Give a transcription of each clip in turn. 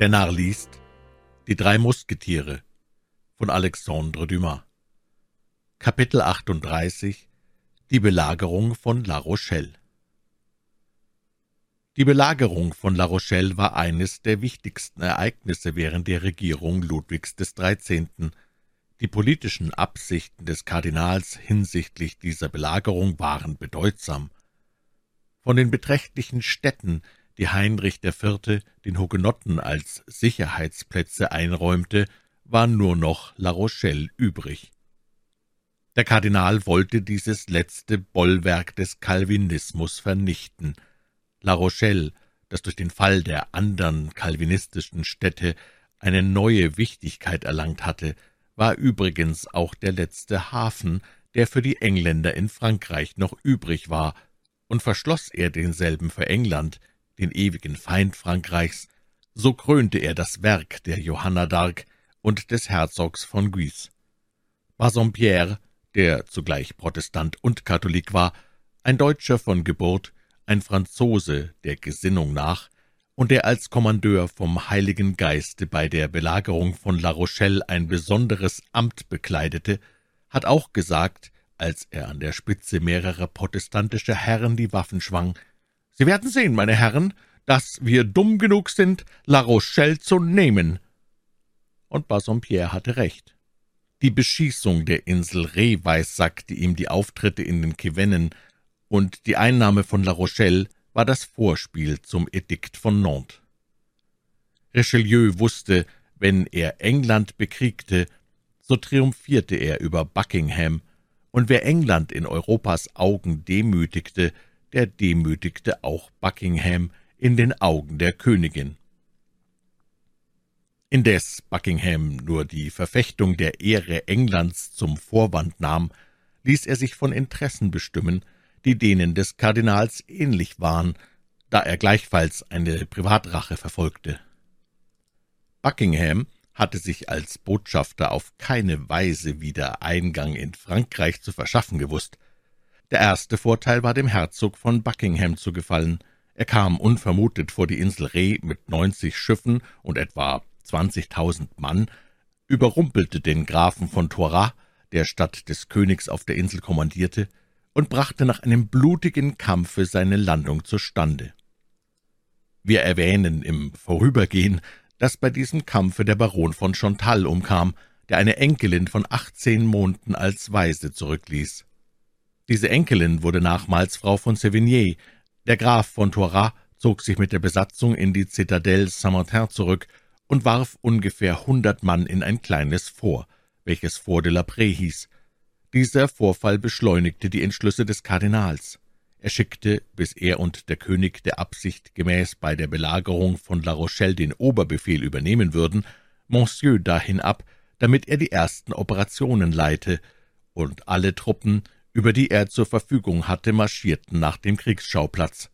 Der Narr liest Die drei Musketiere von Alexandre Dumas Kapitel 38 Die Belagerung von La Rochelle Die Belagerung von La Rochelle war eines der wichtigsten Ereignisse während der Regierung Ludwigs des 13. Die politischen Absichten des Kardinals hinsichtlich dieser Belagerung waren bedeutsam. Von den beträchtlichen Städten, die Heinrich IV. den Hugenotten als Sicherheitsplätze einräumte, war nur noch La Rochelle übrig. Der Kardinal wollte dieses letzte Bollwerk des Calvinismus vernichten. La Rochelle, das durch den Fall der andern calvinistischen Städte eine neue Wichtigkeit erlangt hatte, war übrigens auch der letzte Hafen, der für die Engländer in Frankreich noch übrig war, und verschloss er denselben für England, den ewigen Feind Frankreichs, so krönte er das Werk der Johanna d'Arc und des Herzogs von Guise. Bassompierre, der zugleich Protestant und Katholik war, ein Deutscher von Geburt, ein Franzose der Gesinnung nach, und der als Kommandeur vom Heiligen Geiste bei der Belagerung von La Rochelle ein besonderes Amt bekleidete, hat auch gesagt, als er an der Spitze mehrerer protestantischer Herren die Waffen schwang, »Sie werden sehen, meine Herren, dass wir dumm genug sind, La Rochelle zu nehmen.« Und Bassompierre hatte recht. Die Beschießung der Insel Ré weissagte ihm die Auftritte in den Cevennen, und die Einnahme von La Rochelle war das Vorspiel zum Edikt von Nantes. Richelieu wusste, wenn er England bekriegte, so triumphierte er über Buckingham, und wer England in Europas Augen demütigte, der demütigte auch Buckingham in den Augen der Königin. Indes Buckingham nur die Verfechtung der Ehre Englands zum Vorwand nahm, ließ er sich von Interessen bestimmen, die denen des Kardinals ähnlich waren, da er gleichfalls eine Privatrache verfolgte. Buckingham hatte sich als Botschafter auf keine Weise wieder Eingang in Frankreich zu verschaffen gewusst. Der erste Vorteil war dem Herzog von Buckingham zugefallen. Er kam unvermutet vor die Insel Reh mit neunzig Schiffen und etwa zwanzigtausend Mann, überrumpelte den Grafen von Toiras, der statt des Königs auf der Insel kommandierte, und brachte nach einem blutigen Kampfe seine Landung zustande. Wir erwähnen im Vorübergehen, dass bei diesem Kampfe der Baron von Chantal umkam, der eine Enkelin von achtzehn Monaten als Waise zurückließ. Diese Enkelin wurde nachmals Frau von Sévigné. Der Graf von Toiras zog sich mit der Besatzung in die Zitadelle Saint-Martin zurück und warf ungefähr hundert Mann in ein kleines Fort, welches Fort de la Prée hieß, dieser Vorfall beschleunigte die Entschlüsse des Kardinals. Er schickte, bis er und der König der Absicht gemäß bei der Belagerung von La Rochelle den Oberbefehl übernehmen würden, Monsieur dahin ab, damit er die ersten Operationen leite, und alle Truppen, über die er zur Verfügung hatte, marschierten nach dem Kriegsschauplatz.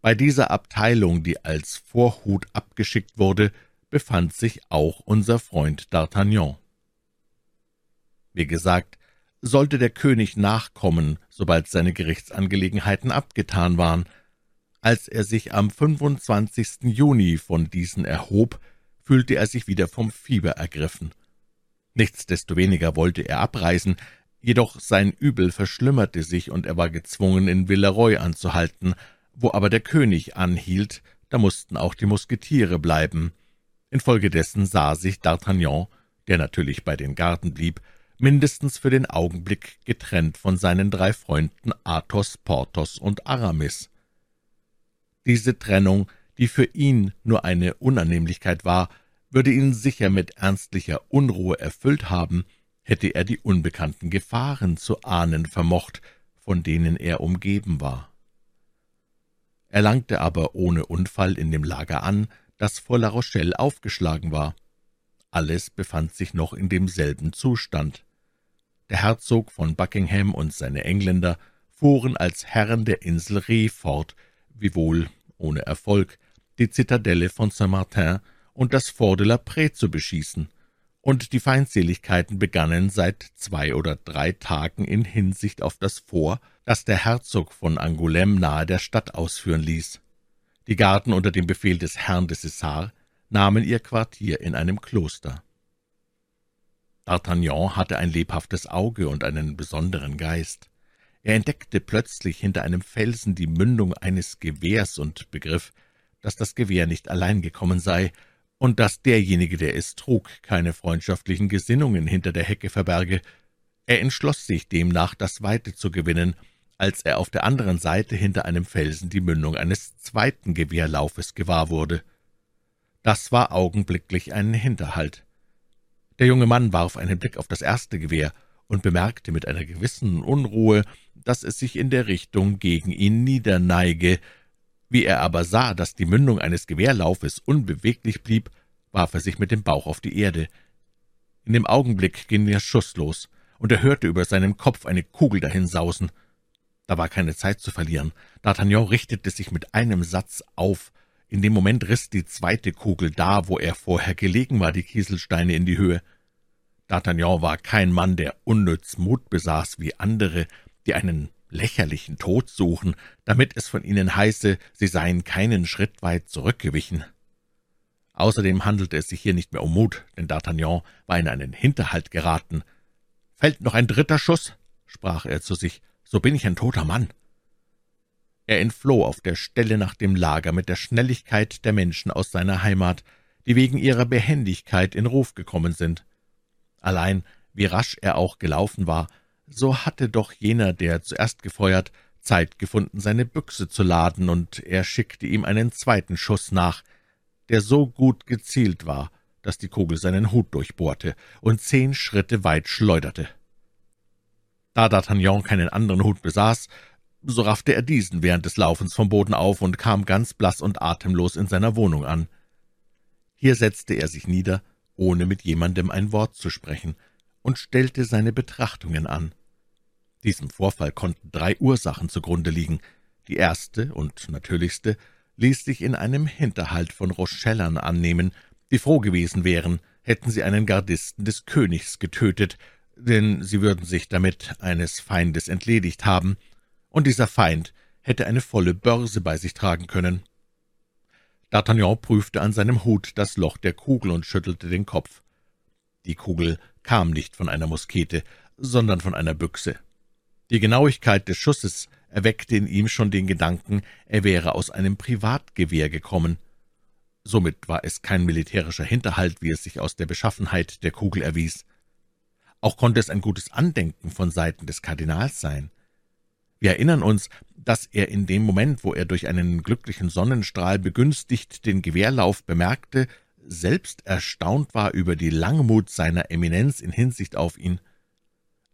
Bei dieser Abteilung, die als Vorhut abgeschickt wurde, befand sich auch unser Freund D'Artagnan. Wie gesagt, sollte der König nachkommen, sobald seine Gerichtsangelegenheiten abgetan waren. Als er sich am 25. Juni von diesen erhob, fühlte er sich wieder vom Fieber ergriffen. Nichtsdestoweniger wollte er abreisen, jedoch sein Übel verschlimmerte sich, und er war gezwungen, in Villeroy anzuhalten. Wo aber der König anhielt, da mussten auch die Musketiere bleiben. Infolgedessen sah sich D'Artagnan, der natürlich bei den Garden blieb, mindestens für den Augenblick getrennt von seinen drei Freunden Athos, Porthos und Aramis. Diese Trennung, die für ihn nur eine Unannehmlichkeit war, würde ihn sicher mit ernstlicher Unruhe erfüllt haben, hätte er die unbekannten Gefahren zu ahnen vermocht, von denen er umgeben war. Er langte aber ohne Unfall in dem Lager an, das vor La Rochelle aufgeschlagen war. Alles befand sich noch in demselben Zustand. Der Herzog von Buckingham und seine Engländer fuhren als Herren der Insel Reh fort, wiewohl ohne Erfolg, die Zitadelle von Saint-Martin und das Fort de la Prée zu beschießen, und die Feindseligkeiten begannen seit zwei oder drei Tagen in Hinsicht auf das Fort, das der Herzog von Angoulême nahe der Stadt ausführen ließ. Die Garden unter dem Befehl des Herrn de Cessar nahmen ihr Quartier in einem Kloster. D'Artagnan hatte ein lebhaftes Auge und einen besonderen Geist. Er entdeckte plötzlich hinter einem Felsen die Mündung eines Gewehrs und begriff, dass das Gewehr nicht allein gekommen sei und dass derjenige, der es trug, keine freundschaftlichen Gesinnungen hinter der Hecke verberge. Er entschloss sich demnach, das Weite zu gewinnen, als er auf der anderen Seite hinter einem Felsen die Mündung eines zweiten Gewehrlaufes gewahr wurde. Das war augenblicklich ein Hinterhalt. Der junge Mann warf einen Blick auf das erste Gewehr und bemerkte mit einer gewissen Unruhe, dass es sich in der Richtung gegen ihn niederneige. Wie er aber sah, dass die Mündung eines Gewehrlaufes unbeweglich blieb, warf er sich mit dem Bauch auf die Erde. In dem Augenblick ging der Schuss los, und er hörte über seinem Kopf eine Kugel dahinsausen. Da war keine Zeit zu verlieren. D'Artagnan richtete sich mit einem Satz auf. In dem Moment riss die zweite Kugel da, wo er vorher gelegen war, die Kieselsteine in die Höhe. D'Artagnan war kein Mann, der unnütz Mut besaß wie andere, die einen lächerlichen Tod suchen, damit es von ihnen heiße, sie seien keinen Schritt weit zurückgewichen. Außerdem handelte es sich hier nicht mehr um Mut, denn D'Artagnan war in einen Hinterhalt geraten. »Fällt noch ein dritter Schuss?« sprach er zu sich, »so bin ich ein toter Mann.« Er entfloh auf der Stelle nach dem Lager mit der Schnelligkeit der Menschen aus seiner Heimat, die wegen ihrer Behendigkeit in Ruf gekommen sind. Allein, wie rasch er auch gelaufen war, so hatte doch jener, der zuerst gefeuert, Zeit gefunden, seine Büchse zu laden, und er schickte ihm einen zweiten Schuss nach, der so gut gezielt war, dass die Kugel seinen Hut durchbohrte und zehn Schritte weit schleuderte. Da D'Artagnan keinen anderen Hut besaß, so raffte er diesen während des Laufens vom Boden auf und kam ganz blass und atemlos in seiner Wohnung an. Hier setzte er sich nieder, ohne mit jemandem ein Wort zu sprechen, und stellte seine Betrachtungen an. Diesem Vorfall konnten drei Ursachen zugrunde liegen. Die erste und natürlichste ließ sich in einem Hinterhalt von Rochellern annehmen, die froh gewesen wären, hätten sie einen Gardisten des Königs getötet, denn sie würden sich damit eines Feindes entledigt haben, und dieser Feind hätte eine volle Börse bei sich tragen können. D'Artagnan prüfte an seinem Hut das Loch der Kugel und schüttelte den Kopf. Die Kugel kam nicht von einer Muskete, sondern von einer Büchse. Die Genauigkeit des Schusses erweckte in ihm schon den Gedanken, er wäre aus einem Privatgewehr gekommen. Somit war es kein militärischer Hinterhalt, wie es sich aus der Beschaffenheit der Kugel erwies. Auch konnte es ein gutes Andenken von Seiten des Kardinals sein. Wir erinnern uns, dass er in dem Moment, wo er durch einen glücklichen Sonnenstrahl begünstigt den Gewehrlauf bemerkte, selbst erstaunt war über die Langmut seiner Eminenz in Hinsicht auf ihn.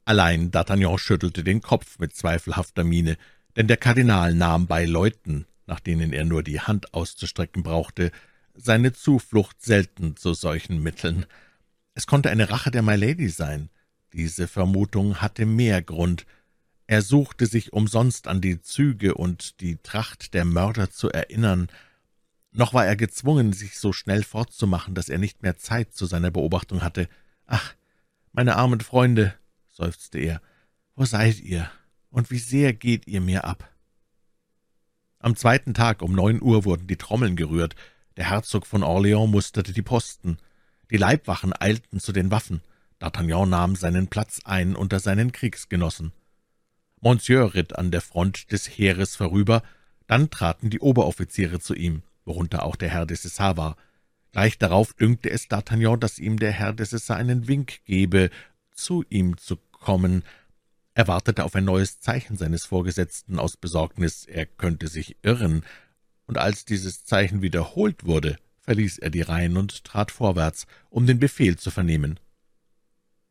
Allein D'Artagnan schüttelte den Kopf mit zweifelhafter Miene, denn der Kardinal nahm bei Leuten, nach denen er nur die Hand auszustrecken brauchte, seine Zuflucht selten zu solchen Mitteln. Es konnte eine Rache der Milady sein. Diese Vermutung hatte mehr Grund. Er suchte sich umsonst an die Züge und die Tracht der Mörder zu erinnern, noch war er gezwungen, sich so schnell fortzumachen, dass er nicht mehr Zeit zu seiner Beobachtung hatte. »Ach, meine armen Freunde«, seufzte er, »wo seid ihr, und wie sehr geht ihr mir ab?« Am zweiten Tag um neun Uhr wurden die Trommeln gerührt, der Herzog von Orleans musterte die Posten, die Leibwachen eilten zu den Waffen, D'Artagnan nahm seinen Platz ein unter seinen Kriegsgenossen. Monsieur ritt an der Front des Heeres vorüber, dann traten die Oberoffiziere zu ihm worunter auch der Herr de Cessar war. Gleich darauf dünkte es D'Artagnan, dass ihm der Herr de Cessar einen Wink gebe, zu ihm zu kommen. Er wartete auf ein neues Zeichen seines Vorgesetzten aus Besorgnis, er könnte sich irren, und als dieses Zeichen wiederholt wurde, verließ er die Reihen und trat vorwärts, um den Befehl zu vernehmen.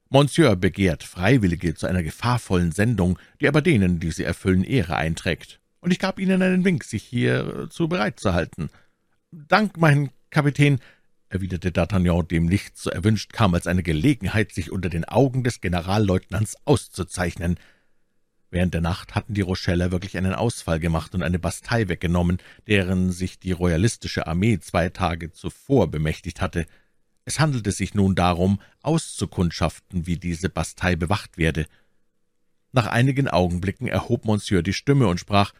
Monsieur begehrt Freiwillige zu einer gefahrvollen Sendung, die aber denen, die sie erfüllen, Ehre einträgt und ich gab Ihnen einen Wink, sich hierzu bereit zu halten. »Dank, mein Kapitän«, erwiderte D'Artagnan, dem nichts so erwünscht kam als eine Gelegenheit, sich unter den Augen des Generalleutnants auszuzeichnen. Während der Nacht hatten die Rocheller wirklich einen Ausfall gemacht und eine Bastei weggenommen, deren sich die royalistische Armee zwei Tage zuvor bemächtigt hatte. Es handelte sich nun darum, auszukundschaften, wie diese Bastei bewacht werde. Nach einigen Augenblicken erhob Monsieur die Stimme und sprach,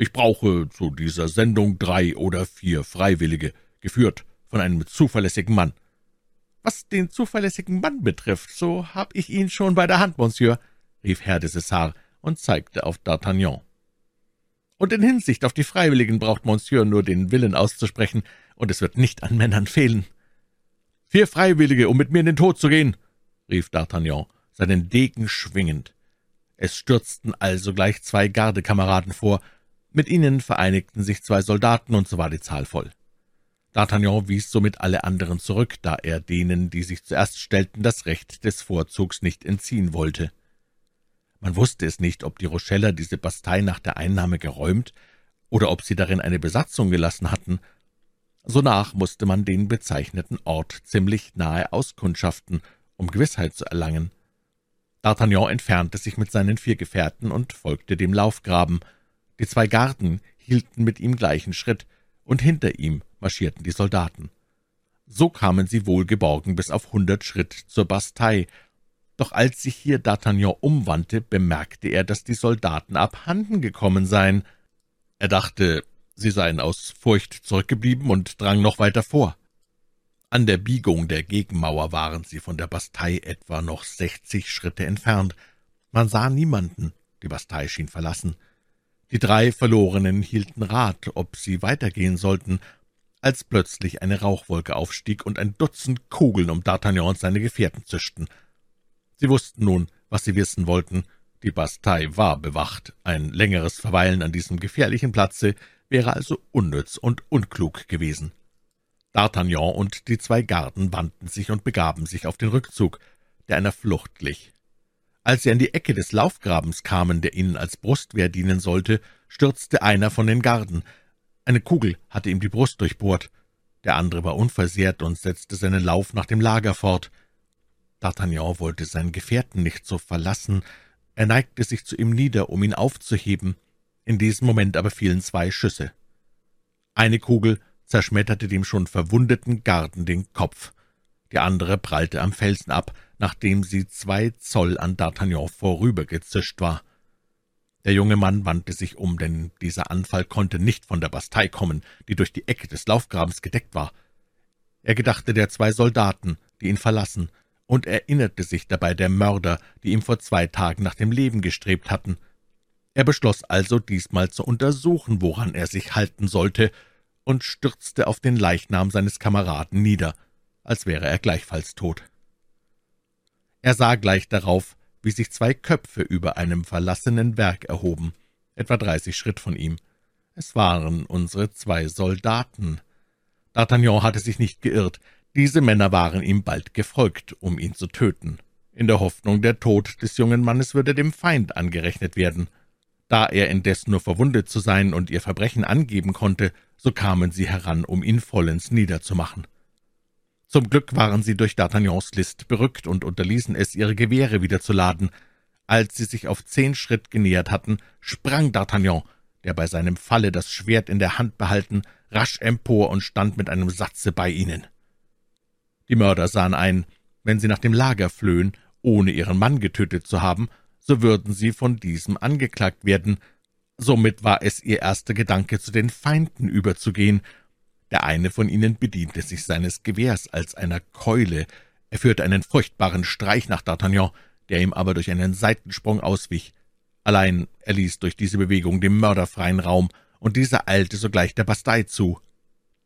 »Ich brauche zu dieser Sendung drei oder vier Freiwillige, geführt von einem zuverlässigen Mann. »Was den zuverlässigen Mann betrifft, so hab ich ihn schon bei der Hand, Monsieur«, rief Herr de Cessar und zeigte auf D'Artagnan. »Und in Hinsicht auf die Freiwilligen braucht Monsieur nur den Willen auszusprechen, und es wird nicht an Männern fehlen.« »Vier Freiwillige, um mit mir in den Tod zu gehen«, rief D'Artagnan, seinen Degen schwingend. Es stürzten also gleich zwei Gardekameraden vor, mit ihnen vereinigten sich zwei Soldaten, und so war die Zahl voll. D'Artagnan wies somit alle anderen zurück, da er denen, die sich zuerst stellten, das Recht des Vorzugs nicht entziehen wollte. Man wusste es nicht, ob die Rocheller diese Bastei nach der Einnahme geräumt oder ob sie darin eine Besatzung gelassen hatten. Sonach musste man den bezeichneten Ort ziemlich nahe auskundschaften, um Gewissheit zu erlangen. D'Artagnan entfernte sich mit seinen vier Gefährten und folgte dem Laufgraben. Die zwei Garden hielten mit ihm gleichen Schritt, und hinter ihm marschierten die Soldaten. So kamen sie wohlgeborgen bis auf hundert Schritt zur Bastei, doch als sich hier D'Artagnan umwandte, bemerkte er, dass die Soldaten abhanden gekommen seien. Er dachte, sie seien aus Furcht zurückgeblieben und drang noch weiter vor. An der Biegung der Gegenmauer waren sie von der Bastei etwa noch sechzig Schritte entfernt. Man sah niemanden, die Bastei schien verlassen. Die drei Verlorenen hielten Rat, ob sie weitergehen sollten, als plötzlich eine Rauchwolke aufstieg und ein Dutzend Kugeln um D'Artagnan und seine Gefährten zischten. Sie wussten nun, was sie wissen wollten. Die Bastei war bewacht. Ein längeres Verweilen an diesem gefährlichen Platze wäre also unnütz und unklug gewesen. D'Artagnan und die zwei Garden wandten sich und begaben sich auf den Rückzug, der einer Flucht glich. Als sie an die Ecke des Laufgrabens kamen, der ihnen als Brustwehr dienen sollte, stürzte einer von den Garden. Eine Kugel hatte ihm die Brust durchbohrt. Der andere war unversehrt und setzte seinen Lauf nach dem Lager fort. D'Artagnan wollte seinen Gefährten nicht so verlassen, er neigte sich zu ihm nieder, um ihn aufzuheben. In diesem Moment aber fielen zwei Schüsse. Eine Kugel zerschmetterte dem schon verwundeten Garden den Kopf, die andere prallte am Felsen ab, nachdem sie zwei Zoll an D'Artagnan vorübergezischt war. Der junge Mann wandte sich um, denn dieser Anfall konnte nicht von der Bastei kommen, die durch die Ecke des Laufgrabens gedeckt war. Er gedachte der zwei Soldaten, die ihn verlassen, und erinnerte sich dabei der Mörder, die ihm vor zwei Tagen nach dem Leben gestrebt hatten. Er beschloss also, diesmal zu untersuchen, woran er sich halten sollte, und stürzte auf den Leichnam seines Kameraden nieder, als wäre er gleichfalls tot. Er sah gleich darauf, wie sich zwei Köpfe über einem verlassenen Berg erhoben, etwa dreißig Schritt von ihm. Es waren unsere zwei Soldaten. D'Artagnan hatte sich nicht geirrt, diese Männer waren ihm bald gefolgt, um ihn zu töten, in der Hoffnung, der Tod des jungen Mannes würde dem Feind angerechnet werden. Da er indes nur verwundet zu sein und ihr Verbrechen angeben konnte, so kamen sie heran, um ihn vollends niederzumachen. Zum Glück waren sie durch D'Artagnans List berückt und unterließen es, ihre Gewehre wieder zu laden. Als sie sich auf zehn Schritt genähert hatten, sprang D'Artagnan, der bei seinem Falle das Schwert in der Hand behalten, rasch empor und stand mit einem Satze bei ihnen. Die Mörder sahen ein, wenn sie nach dem Lager flöhen, ohne ihren Mann getötet zu haben, so würden sie von diesem angeklagt werden. Somit war es ihr erster Gedanke, zu den Feinden überzugehen. Der eine von ihnen bediente sich seines Gewehrs als einer Keule. Er führte einen furchtbaren Streich nach D'Artagnan, der ihm aber durch einen Seitensprung auswich. Allein er ließ durch diese Bewegung dem Mörder freien Raum, und dieser eilte sogleich der Bastei zu.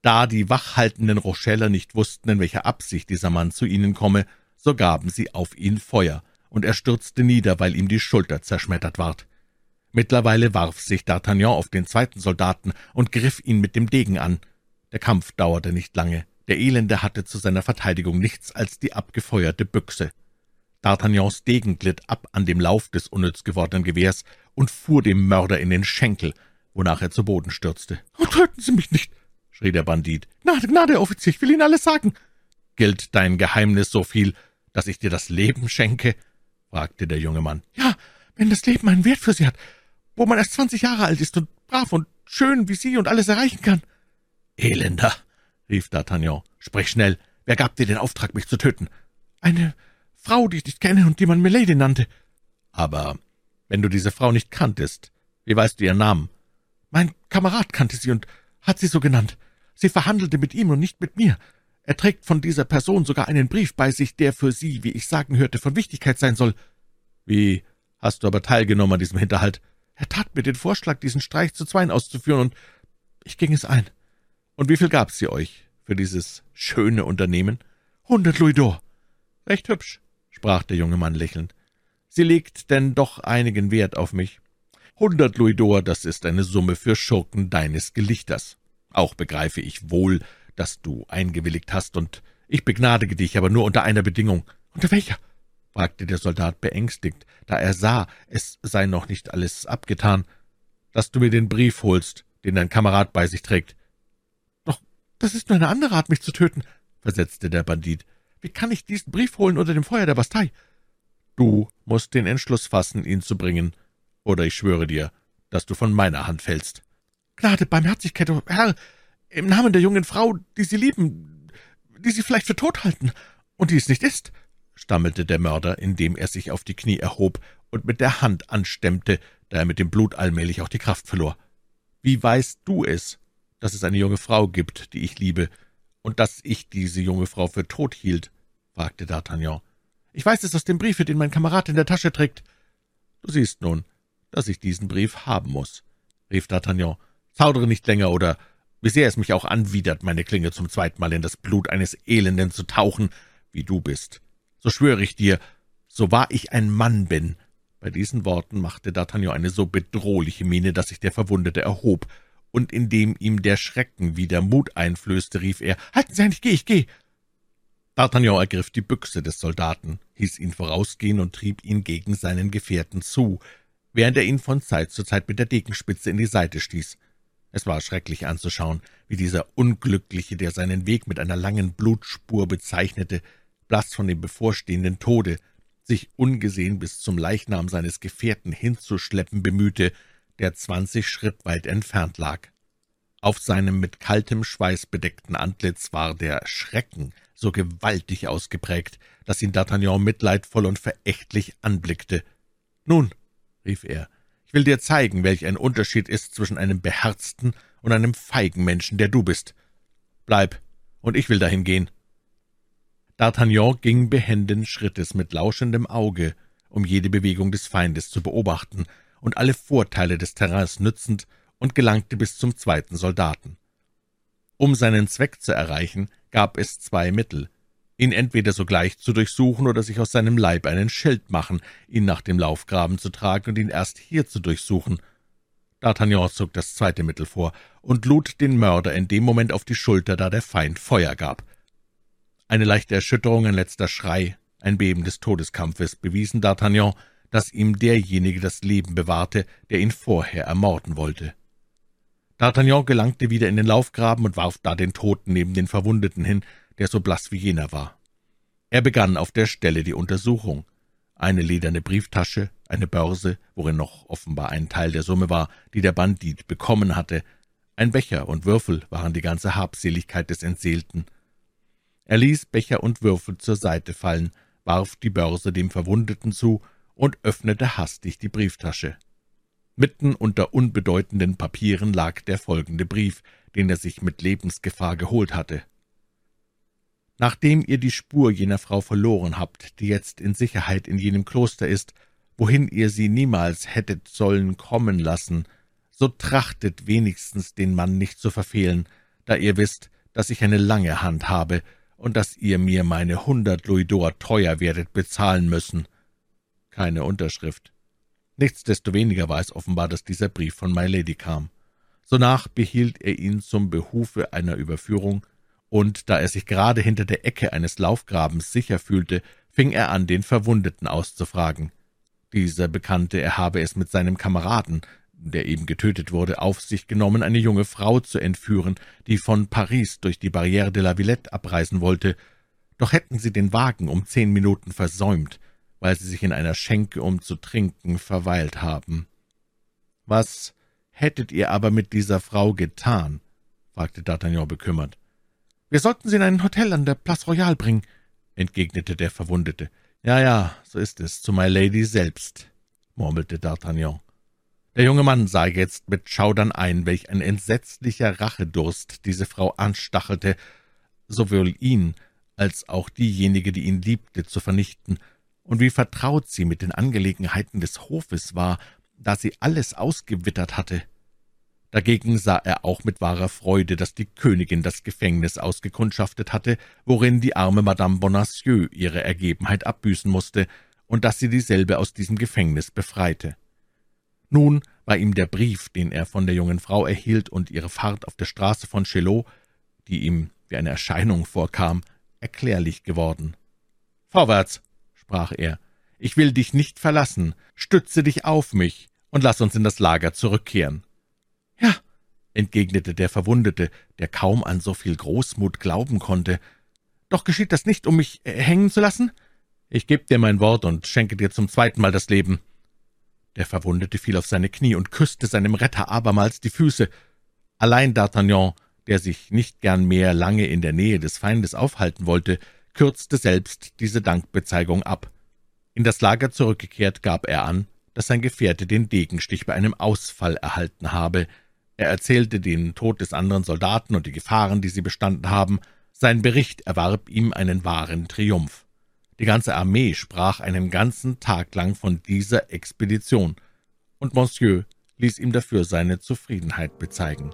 Da die wachhaltenden Rocheller nicht wussten, in welcher Absicht dieser Mann zu ihnen komme, so gaben sie auf ihn Feuer, und er stürzte nieder, weil ihm die Schulter zerschmettert ward. Mittlerweile warf sich D'Artagnan auf den zweiten Soldaten und griff ihn mit dem Degen an. Der Kampf dauerte nicht lange. Der Elende hatte zu seiner Verteidigung nichts als die abgefeuerte Büchse. D'Artagnans Degen glitt ab an dem Lauf des unnütz gewordenen Gewehrs und fuhr dem Mörder in den Schenkel, wonach er zu Boden stürzte. »Oh, töten Sie mich nicht!« schrie der Bandit. »Gnade, Gnade, Offizier, ich will Ihnen alles sagen.« »Gilt dein Geheimnis so viel, dass ich dir das Leben schenke?« fragte der junge Mann. »Ja, wenn das Leben einen Wert für Sie hat, wo man erst zwanzig Jahre alt ist und brav und schön wie Sie und alles erreichen kann.« »Elender«, rief D'Artagnan, »sprich schnell, wer gab dir den Auftrag, mich zu töten?« »Eine Frau, die ich nicht kenne und die man Milady nannte.« »Aber wenn du diese Frau nicht kanntest, wie weißt du ihren Namen?« »Mein Kamerad kannte sie und hat sie so genannt. Sie verhandelte mit ihm und nicht mit mir. Er trägt von dieser Person sogar einen Brief bei sich, der für Sie, wie ich sagen hörte, von Wichtigkeit sein soll. Wie hast du aber teilgenommen an diesem Hinterhalt? Er tat mir den Vorschlag, diesen Streich zu zweien auszuführen, und ich ging es ein. Und wie viel gab sie euch für dieses schöne Unternehmen? Hundert Louis d'Or. Recht hübsch, sprach der junge Mann lächelnd. Sie legt denn doch einigen Wert auf mich. Hundert Louis d'Or, das ist eine Summe für Schurken deines Gelichters. Auch begreife ich wohl, dass du eingewilligt hast, und ich begnadige dich, aber nur unter einer Bedingung. Unter welcher? fragte der Soldat beängstigt, da er sah, es sei noch nicht alles abgetan, dass du mir den Brief holst, den dein Kamerad bei sich trägt. Das ist nur eine andere Art, mich zu töten, versetzte der Bandit. Wie kann ich diesen Brief holen unter dem Feuer der Bastei? Du musst den Entschluss fassen, ihn zu bringen, oder ich schwöre dir, dass du von meiner Hand fällst. Gnade, Barmherzigkeit, Herr, im Namen der jungen Frau, die Sie lieben, die Sie vielleicht für tot halten und die es nicht ist, stammelte der Mörder, indem er sich auf die Knie erhob und mit der Hand anstemmte, da er mit dem Blut allmählich auch die Kraft verlor. Wie weißt du es, dass es eine junge Frau gibt, die ich liebe, und dass ich diese junge Frau für tot hielt? fragte D'Artagnan. Ich weiß es aus dem Briefe, den mein Kamerad in der Tasche trägt. Du siehst nun, dass ich diesen Brief haben muss, rief D'Artagnan. Zaudere nicht länger, oder wie sehr es mich auch anwidert, meine Klinge zum zweiten Mal in das Blut eines Elenden zu tauchen, wie du bist. So schwöre ich dir, so wahr ich ein Mann bin. Bei diesen Worten machte D'Artagnan eine so bedrohliche Miene, dass sich der Verwundete erhob, und indem ihm der Schrecken wieder Mut einflößte, rief er, »Halten Sie ein, ich geh, ich geh!« D'Artagnan ergriff die Büchse des Soldaten, hieß ihn vorausgehen und trieb ihn gegen seinen Gefährten zu, während er ihn von Zeit zu Zeit mit der Degenspitze in die Seite stieß. Es war schrecklich anzuschauen, wie dieser Unglückliche, der seinen Weg mit einer langen Blutspur bezeichnete, blass von dem bevorstehenden Tode, sich ungesehen bis zum Leichnam seines Gefährten hinzuschleppen bemühte, der zwanzig Schritt weit entfernt lag. Auf seinem mit kaltem Schweiß bedeckten Antlitz war der Schrecken so gewaltig ausgeprägt, dass ihn D'Artagnan mitleidvoll und verächtlich anblickte. »Nun«, rief er, »ich will dir zeigen, welch ein Unterschied ist zwischen einem beherzten und einem feigen Menschen, der du bist. Bleib, und ich will dahin gehen.« D'Artagnan ging behenden Schrittes mit lauschendem Auge, um jede Bewegung des Feindes zu beobachten und alle Vorteile des Terrains nützend, und gelangte bis zum zweiten Soldaten. Um seinen Zweck zu erreichen, gab es zwei Mittel, ihn entweder sogleich zu durchsuchen oder sich aus seinem Leib einen Schild machen, ihn nach dem Laufgraben zu tragen und ihn erst hier zu durchsuchen. D'Artagnan zog das zweite Mittel vor und lud den Mörder in dem Moment auf die Schulter, da der Feind Feuer gab. Eine leichte Erschütterung, ein letzter Schrei, ein Beben des Todeskampfes bewiesen D'Artagnan, dass ihm derjenige das Leben bewahrte, der ihn vorher ermorden wollte. D'Artagnan gelangte wieder in den Laufgraben und warf da den Toten neben den Verwundeten hin, der so blass wie jener war. Er begann auf der Stelle die Untersuchung. Eine lederne Brieftasche, eine Börse, worin noch offenbar ein Teil der Summe war, die der Bandit bekommen hatte, ein Becher und Würfel waren die ganze Habseligkeit des Entseelten. Er ließ Becher und Würfel zur Seite fallen, warf die Börse dem Verwundeten zu und öffnete hastig die Brieftasche. Mitten unter unbedeutenden Papieren lag der folgende Brief, den er sich mit Lebensgefahr geholt hatte. Nachdem ihr die Spur jener Frau verloren habt, die jetzt in Sicherheit in jenem Kloster ist, wohin ihr sie niemals hättet sollen kommen lassen, so trachtet wenigstens den Mann nicht zu verfehlen, da ihr wisst, dass ich eine lange Hand habe und dass ihr mir meine hundert Louis d'Or teuer werdet bezahlen müssen. Keine Unterschrift. Nichtsdestoweniger war es offenbar, dass dieser Brief von My Lady kam. Sonach behielt er ihn zum Behufe einer Überführung, und da er sich gerade hinter der Ecke eines Laufgrabens sicher fühlte, fing er an, den Verwundeten auszufragen. Dieser bekannte, er habe es mit seinem Kameraden, der eben getötet wurde, auf sich genommen, eine junge Frau zu entführen, die von Paris durch die Barrière de la Villette abreisen wollte. Doch hätten sie den Wagen um zehn Minuten versäumt, weil sie sich in einer Schenke, um zu trinken, verweilt haben. »Was hättet ihr aber mit dieser Frau getan?« fragte D'Artagnan bekümmert. »Wir sollten sie in ein Hotel an der Place Royale bringen«, entgegnete der Verwundete. »Ja, ja, so ist es, zu My Lady selbst«, murmelte D'Artagnan. Der junge Mann sah jetzt mit Schaudern ein, welch ein entsetzlicher Rachedurst diese Frau anstachelte, sowohl ihn als auch diejenige, die ihn liebte, zu vernichten, und wie vertraut sie mit den Angelegenheiten des Hofes war, da sie alles ausgewittert hatte. Dagegen sah er auch mit wahrer Freude, dass die Königin das Gefängnis ausgekundschaftet hatte, worin die arme Madame Bonacieux ihre Ergebenheit abbüßen musste, und dass sie dieselbe aus diesem Gefängnis befreite. Nun war ihm der Brief, den er von der jungen Frau erhielt, und ihre Fahrt auf der Straße von Chelot, die ihm wie eine Erscheinung vorkam, erklärlich geworden. »Vorwärts«, sprach er, »ich will dich nicht verlassen, stütze dich auf mich und lass uns in das Lager zurückkehren.« »Ja«, entgegnete der Verwundete, der kaum an so viel Großmut glauben konnte, »doch geschieht das nicht, um mich äh, hängen zu lassen? Ich gebe dir mein Wort und schenke dir zum zweiten Mal das Leben.« Der Verwundete fiel auf seine Knie und küsste seinem Retter abermals die Füße. Allein D'Artagnan, der sich nicht gern mehr lange in der Nähe des Feindes aufhalten wollte, kürzte selbst diese Dankbezeigung ab. In das Lager zurückgekehrt, gab er an, dass sein Gefährte den Degenstich bei einem Ausfall erhalten habe, er erzählte den Tod des anderen Soldaten und die Gefahren, die sie bestanden haben. Sein Bericht erwarb ihm einen wahren Triumph. Die ganze Armee sprach einen ganzen Tag lang von dieser Expedition, und Monsieur ließ ihm dafür seine Zufriedenheit bezeigen.